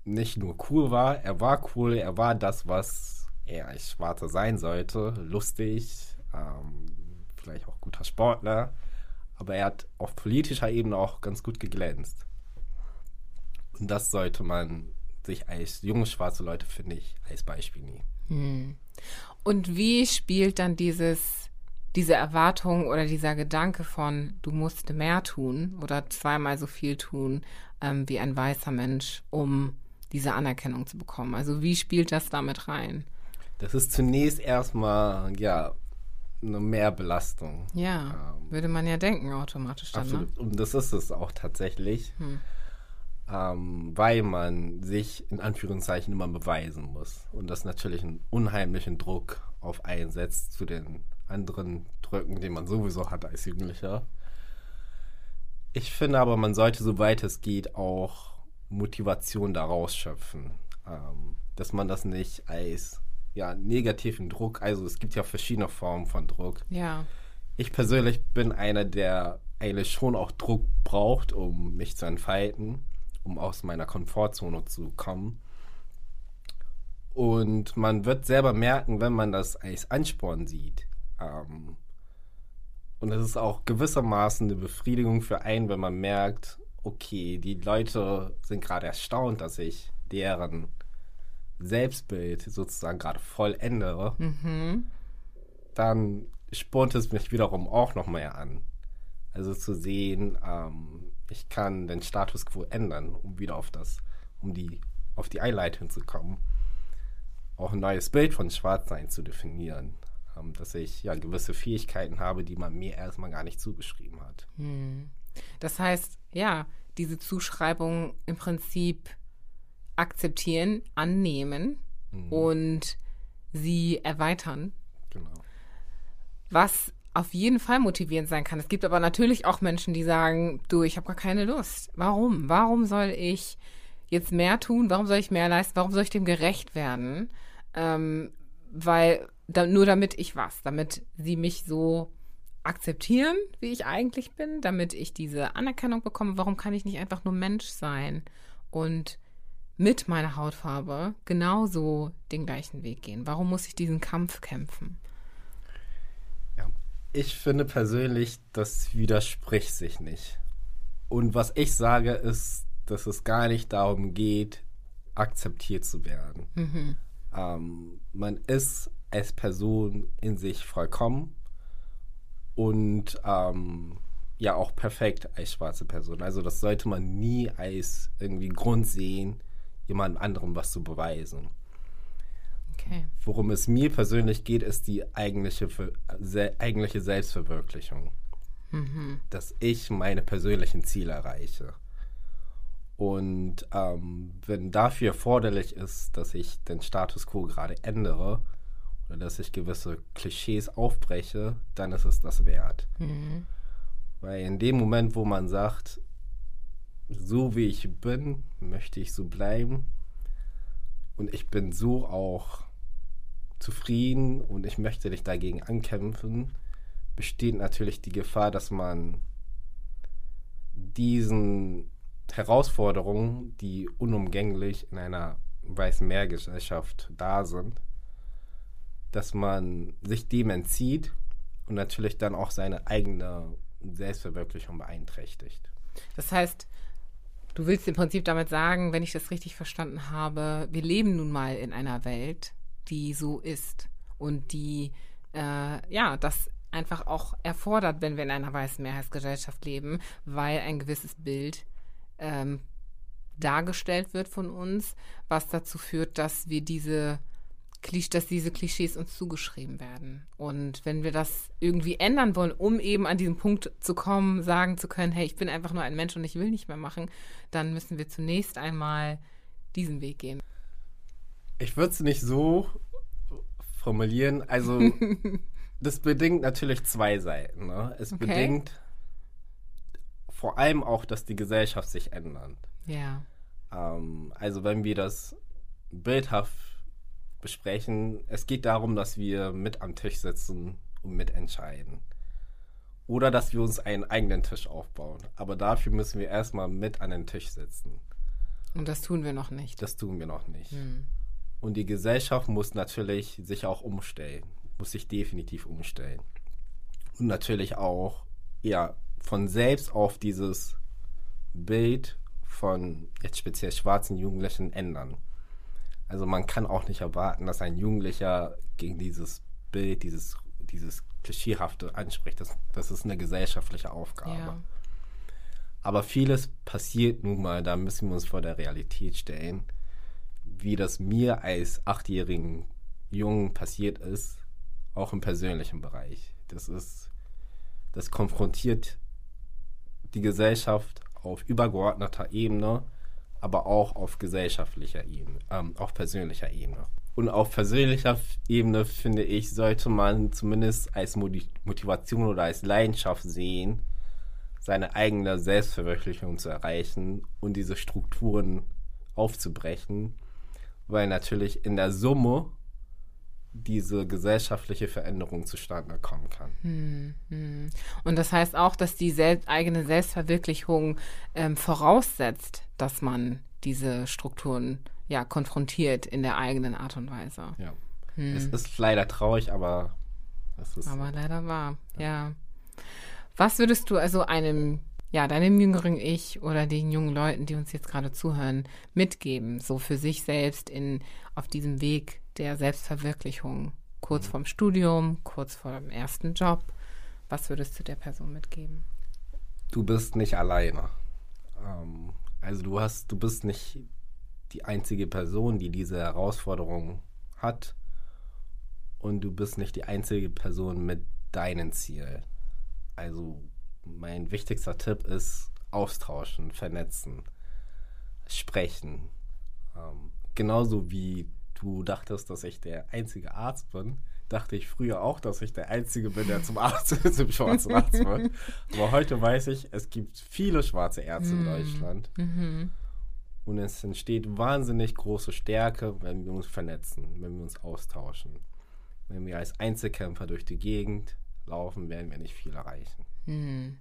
nicht nur cool war, er war cool, er war das, was er als Schwarzer sein sollte. Lustig, ähm, vielleicht auch guter Sportler, aber er hat auf politischer Ebene auch ganz gut geglänzt. Und das sollte man sich als junge schwarze Leute, finde ich, als Beispiel nehmen. Hm. Und wie spielt dann dieses, diese Erwartung oder dieser Gedanke von, du musst mehr tun oder zweimal so viel tun, ähm, wie ein weißer Mensch, um diese Anerkennung zu bekommen? Also wie spielt das damit rein? Das ist zunächst erstmal, ja, eine Mehrbelastung. Ja, ähm, würde man ja denken automatisch dann. Ne? Absolut. Ne? Und das ist es auch tatsächlich, hm. ähm, weil man sich in Anführungszeichen immer beweisen muss. Und das natürlich einen unheimlichen Druck auf einsetzt zu den anderen Drücken, den man sowieso hat als Jugendlicher. Ich finde aber, man sollte, soweit es geht, auch Motivation daraus schöpfen. Ähm, dass man das nicht als ja, negativen Druck, also es gibt ja verschiedene Formen von Druck. Ja. Ich persönlich bin einer, der eigentlich schon auch Druck braucht, um mich zu entfalten, um aus meiner Komfortzone zu kommen. Und man wird selber merken, wenn man das als Ansporn sieht. Ähm, und es ist auch gewissermaßen eine Befriedigung für einen, wenn man merkt, okay, die Leute sind gerade erstaunt, dass ich deren Selbstbild sozusagen gerade voll ändere. Mhm. Dann spornt es mich wiederum auch noch mehr an. Also zu sehen, ähm, ich kann den Status quo ändern, um wieder auf das, um die, auf die Einleitung zu kommen. Auch ein neues Bild von Schwarzsein zu definieren. Ähm, dass ich ja gewisse Fähigkeiten habe, die man mir erstmal gar nicht zugeschrieben hat. Hm. Das heißt, ja, diese Zuschreibung im Prinzip akzeptieren, annehmen mhm. und sie erweitern. Genau. Was auf jeden Fall motivierend sein kann. Es gibt aber natürlich auch Menschen, die sagen, du, ich habe gar keine Lust. Warum? Warum soll ich jetzt mehr tun? Warum soll ich mehr leisten? Warum soll ich dem gerecht werden? Ähm, weil da, nur damit ich was, damit sie mich so akzeptieren, wie ich eigentlich bin, damit ich diese Anerkennung bekomme. Warum kann ich nicht einfach nur Mensch sein und mit meiner Hautfarbe genauso den gleichen Weg gehen? Warum muss ich diesen Kampf kämpfen? Ja, ich finde persönlich, das widerspricht sich nicht. Und was ich sage, ist, dass es gar nicht darum geht, akzeptiert zu werden. Mhm. Ähm, man ist als Person in sich vollkommen und ähm, ja auch perfekt als schwarze Person. Also das sollte man nie als irgendwie Grund sehen, jemand anderem was zu beweisen. Okay. Worum es mir persönlich geht, ist die eigentliche, eigentliche Selbstverwirklichung. Mhm. Dass ich meine persönlichen Ziele erreiche. Und ähm, wenn dafür erforderlich ist, dass ich den Status quo gerade ändere oder dass ich gewisse Klischees aufbreche, dann ist es das wert. Mhm. Weil in dem Moment, wo man sagt, so wie ich bin, möchte ich so bleiben und ich bin so auch zufrieden und ich möchte dich dagegen ankämpfen, besteht natürlich die Gefahr, dass man diesen Herausforderungen, die unumgänglich in einer weißen Meergesellschaft da sind, dass man sich dem entzieht und natürlich dann auch seine eigene Selbstverwirklichung beeinträchtigt. Das heißt, du willst im Prinzip damit sagen, wenn ich das richtig verstanden habe, wir leben nun mal in einer Welt, die so ist und die äh, ja das einfach auch erfordert, wenn wir in einer weißen Mehrheitsgesellschaft leben, weil ein gewisses Bild ähm, dargestellt wird von uns, was dazu führt, dass wir diese dass diese Klischees uns zugeschrieben werden. Und wenn wir das irgendwie ändern wollen, um eben an diesen Punkt zu kommen, sagen zu können, hey, ich bin einfach nur ein Mensch und ich will nicht mehr machen, dann müssen wir zunächst einmal diesen Weg gehen. Ich würde es nicht so formulieren. Also, das bedingt natürlich zwei Seiten. Ne? Es okay. bedingt vor allem auch, dass die Gesellschaft sich ändert. Ja. Ähm, also wenn wir das bildhaft besprechen, es geht darum, dass wir mit am Tisch sitzen und mitentscheiden. Oder dass wir uns einen eigenen Tisch aufbauen. Aber dafür müssen wir erstmal mit an den Tisch sitzen. Und das tun wir noch nicht. Das tun wir noch nicht. Hm. Und die Gesellschaft muss natürlich sich auch umstellen, muss sich definitiv umstellen. Und natürlich auch, ja, von selbst auf dieses Bild von jetzt speziell schwarzen Jugendlichen ändern. Also man kann auch nicht erwarten, dass ein Jugendlicher gegen dieses Bild, dieses, dieses Klischeehafte anspricht. Das, das ist eine gesellschaftliche Aufgabe. Ja. Aber vieles passiert nun mal, da müssen wir uns vor der Realität stellen, wie das mir als achtjährigen Jungen passiert ist, auch im persönlichen Bereich. Das ist, das konfrontiert die Gesellschaft auf übergeordneter Ebene, aber auch auf gesellschaftlicher Ebene, ähm, auf persönlicher Ebene. Und auf persönlicher Ebene, finde ich, sollte man zumindest als Motivation oder als Leidenschaft sehen, seine eigene Selbstverwirklichung zu erreichen und diese Strukturen aufzubrechen, weil natürlich in der Summe diese gesellschaftliche Veränderung zustande kommen kann. Hm, hm. Und das heißt auch, dass die sel eigene Selbstverwirklichung ähm, voraussetzt, dass man diese Strukturen ja konfrontiert in der eigenen Art und Weise. Ja. Hm. Es ist leider traurig, aber es ist. Aber leider wahr, ja. ja. Was würdest du also einem, ja, deinem jüngeren Ich oder den jungen Leuten, die uns jetzt gerade zuhören, mitgeben, so für sich selbst in, auf diesem Weg der Selbstverwirklichung? Kurz mhm. vorm Studium, kurz vor dem ersten Job. Was würdest du der Person mitgeben? Du bist nicht alleine. Ähm, also du hast, du bist nicht die einzige Person, die diese Herausforderung hat. Und du bist nicht die einzige Person mit deinen Zielen. Also mein wichtigster Tipp ist austauschen, vernetzen, sprechen. Ähm, genauso wie du dachtest, dass ich der einzige Arzt bin, dachte ich früher auch, dass ich der Einzige bin, der zum Arzt, zum schwarzen Arzt wird. Aber heute weiß ich, es gibt viele schwarze Ärzte in mhm. Deutschland. Mhm. Und es entsteht wahnsinnig große Stärke, wenn wir uns vernetzen, wenn wir uns austauschen. Wenn wir als Einzelkämpfer durch die Gegend laufen, werden wir nicht viel erreichen. Mhm.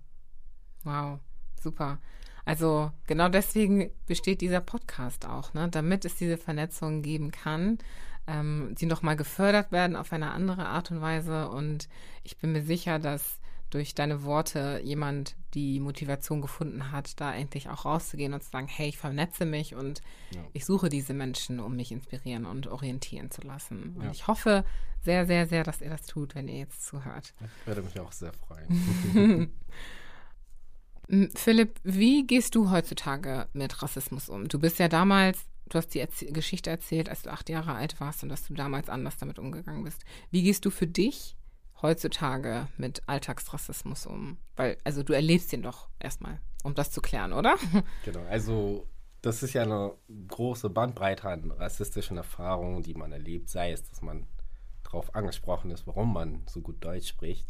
Wow, super. Also genau deswegen besteht dieser Podcast auch, ne? damit es diese Vernetzung geben kann, ähm, die nochmal gefördert werden auf eine andere Art und Weise. Und ich bin mir sicher, dass durch deine Worte jemand die Motivation gefunden hat, da endlich auch rauszugehen und zu sagen, hey, ich vernetze mich und ja. ich suche diese Menschen, um mich inspirieren und orientieren zu lassen. Und ja. ich hoffe sehr, sehr, sehr, dass ihr das tut, wenn ihr jetzt zuhört. Ich würde mich auch sehr freuen. Philipp, wie gehst du heutzutage mit Rassismus um? Du bist ja damals, du hast die Erzie Geschichte erzählt, als du acht Jahre alt warst und dass du damals anders damit umgegangen bist. Wie gehst du für dich heutzutage mit Alltagsrassismus um? Weil, also du erlebst den doch erstmal, um das zu klären, oder? Genau, also das ist ja eine große Bandbreite an rassistischen Erfahrungen, die man erlebt, sei es, dass man darauf angesprochen ist, warum man so gut Deutsch spricht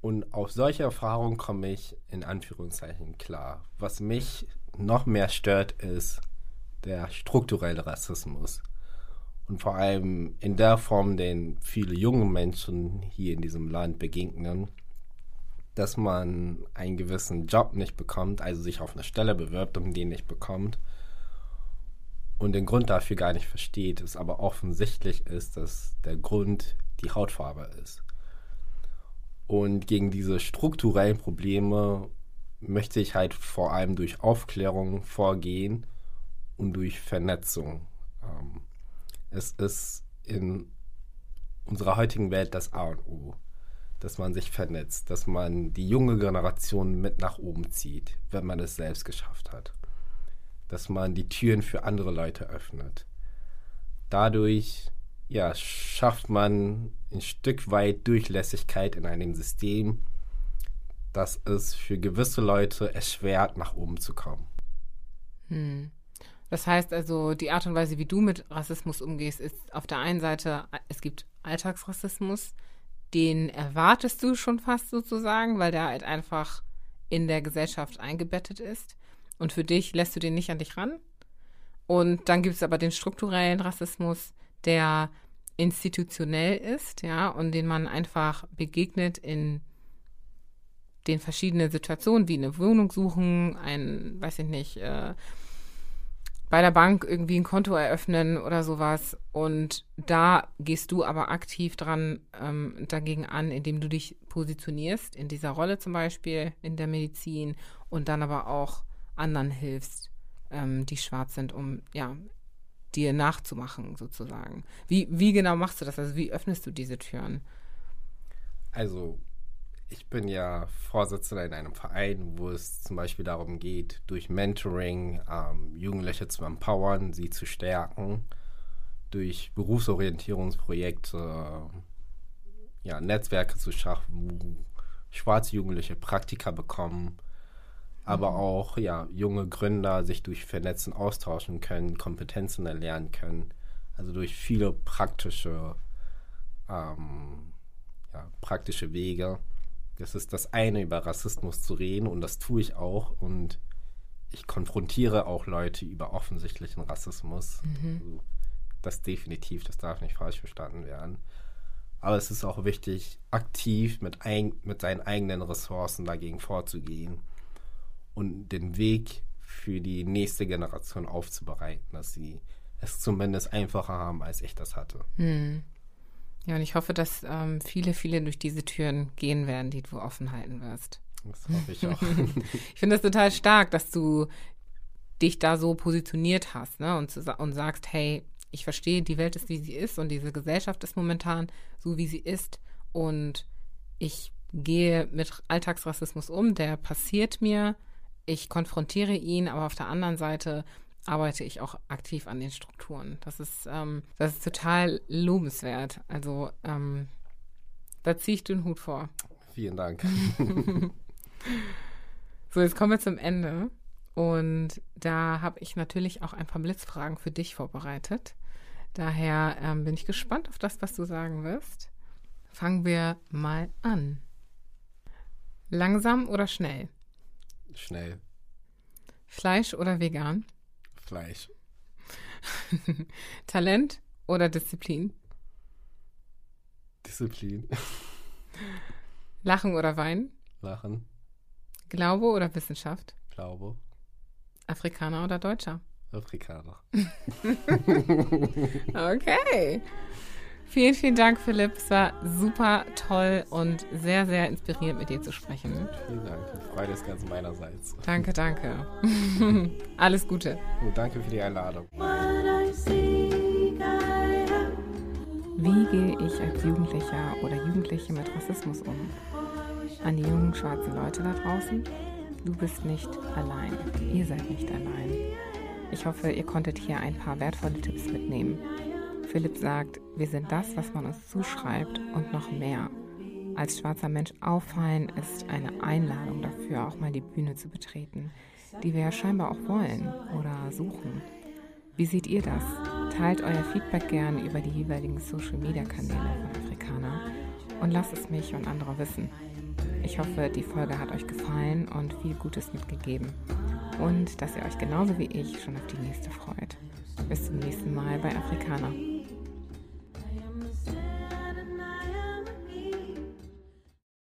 und auf solche Erfahrungen komme ich in Anführungszeichen klar. Was mich noch mehr stört, ist der strukturelle Rassismus. Und vor allem in der Form, den viele junge Menschen hier in diesem Land begegnen, dass man einen gewissen Job nicht bekommt, also sich auf eine Stelle bewirbt und den nicht bekommt und den Grund dafür gar nicht versteht, es aber offensichtlich ist, dass der Grund die Hautfarbe ist. Und gegen diese strukturellen Probleme möchte ich halt vor allem durch Aufklärung vorgehen und durch Vernetzung. Ähm, es ist in unserer heutigen Welt das A und O, dass man sich vernetzt, dass man die junge Generation mit nach oben zieht, wenn man es selbst geschafft hat, dass man die Türen für andere Leute öffnet. Dadurch ja, schafft man ein Stück weit Durchlässigkeit in einem System, das es für gewisse Leute erschwert, nach oben zu kommen. Hm. Das heißt also, die Art und Weise, wie du mit Rassismus umgehst, ist auf der einen Seite, es gibt Alltagsrassismus, den erwartest du schon fast sozusagen, weil der halt einfach in der Gesellschaft eingebettet ist. Und für dich lässt du den nicht an dich ran. Und dann gibt es aber den strukturellen Rassismus, der institutionell ist, ja, und den man einfach begegnet in den verschiedenen Situationen, wie eine Wohnung suchen, ein, weiß ich nicht, äh, bei der Bank irgendwie ein Konto eröffnen oder sowas. Und da gehst du aber aktiv dran ähm, dagegen an, indem du dich positionierst, in dieser Rolle zum Beispiel in der Medizin und dann aber auch anderen hilfst, ähm, die schwarz sind, um ja dir nachzumachen, sozusagen. Wie, wie genau machst du das? Also wie öffnest du diese Türen? Also, ich bin ja Vorsitzender in einem Verein, wo es zum Beispiel darum geht, durch Mentoring ähm, Jugendliche zu empowern, sie zu stärken, durch Berufsorientierungsprojekte, ja, Netzwerke zu schaffen, wo schwarze Jugendliche Praktika bekommen aber auch ja, junge Gründer sich durch Vernetzen austauschen können, Kompetenzen erlernen können. Also durch viele praktische, ähm, ja, praktische Wege, Es ist das eine, über Rassismus zu reden und das tue ich auch und ich konfrontiere auch Leute über offensichtlichen Rassismus. Mhm. Also das definitiv, das darf nicht falsch verstanden werden. Aber es ist auch wichtig, aktiv mit, ein, mit seinen eigenen Ressourcen dagegen vorzugehen und den Weg für die nächste Generation aufzubereiten, dass sie es zumindest einfacher haben, als ich das hatte. Hm. Ja, und ich hoffe, dass ähm, viele, viele durch diese Türen gehen werden, die du offen halten wirst. Das hoffe ich auch. ich finde das total stark, dass du dich da so positioniert hast ne? und, und sagst, hey, ich verstehe, die Welt ist, wie sie ist und diese Gesellschaft ist momentan so, wie sie ist und ich gehe mit Alltagsrassismus um, der passiert mir, ich konfrontiere ihn, aber auf der anderen Seite arbeite ich auch aktiv an den Strukturen. Das ist, ähm, das ist total lobenswert. Also ähm, da ziehe ich den Hut vor. Vielen Dank. so, jetzt kommen wir zum Ende. Und da habe ich natürlich auch ein paar Blitzfragen für dich vorbereitet. Daher ähm, bin ich gespannt auf das, was du sagen wirst. Fangen wir mal an. Langsam oder schnell? Schnell. Fleisch oder vegan? Fleisch. Talent oder Disziplin? Disziplin. Lachen oder Wein? Lachen. Glaube oder Wissenschaft? Glaube. Afrikaner oder Deutscher? Afrikaner. okay. Vielen, vielen Dank, Philipp. Es war super toll und sehr, sehr inspirierend, mit dir zu sprechen. Vielen Dank. Die Freude ist ganz meinerseits. Danke, danke. Alles Gute. Und danke für die Einladung. Wie gehe ich als Jugendlicher oder Jugendliche mit Rassismus um? An die jungen schwarzen Leute da draußen? Du bist nicht allein. Ihr seid nicht allein. Ich hoffe, ihr konntet hier ein paar wertvolle Tipps mitnehmen. Philipp sagt, wir sind das, was man uns zuschreibt und noch mehr. Als schwarzer Mensch auffallen ist eine Einladung dafür, auch mal die Bühne zu betreten, die wir ja scheinbar auch wollen oder suchen. Wie seht ihr das? Teilt euer Feedback gerne über die jeweiligen Social-Media-Kanäle von Afrikaner und lasst es mich und andere wissen. Ich hoffe, die Folge hat euch gefallen und viel Gutes mitgegeben und dass ihr euch genauso wie ich schon auf die nächste freut. Bis zum nächsten Mal bei Afrikaner.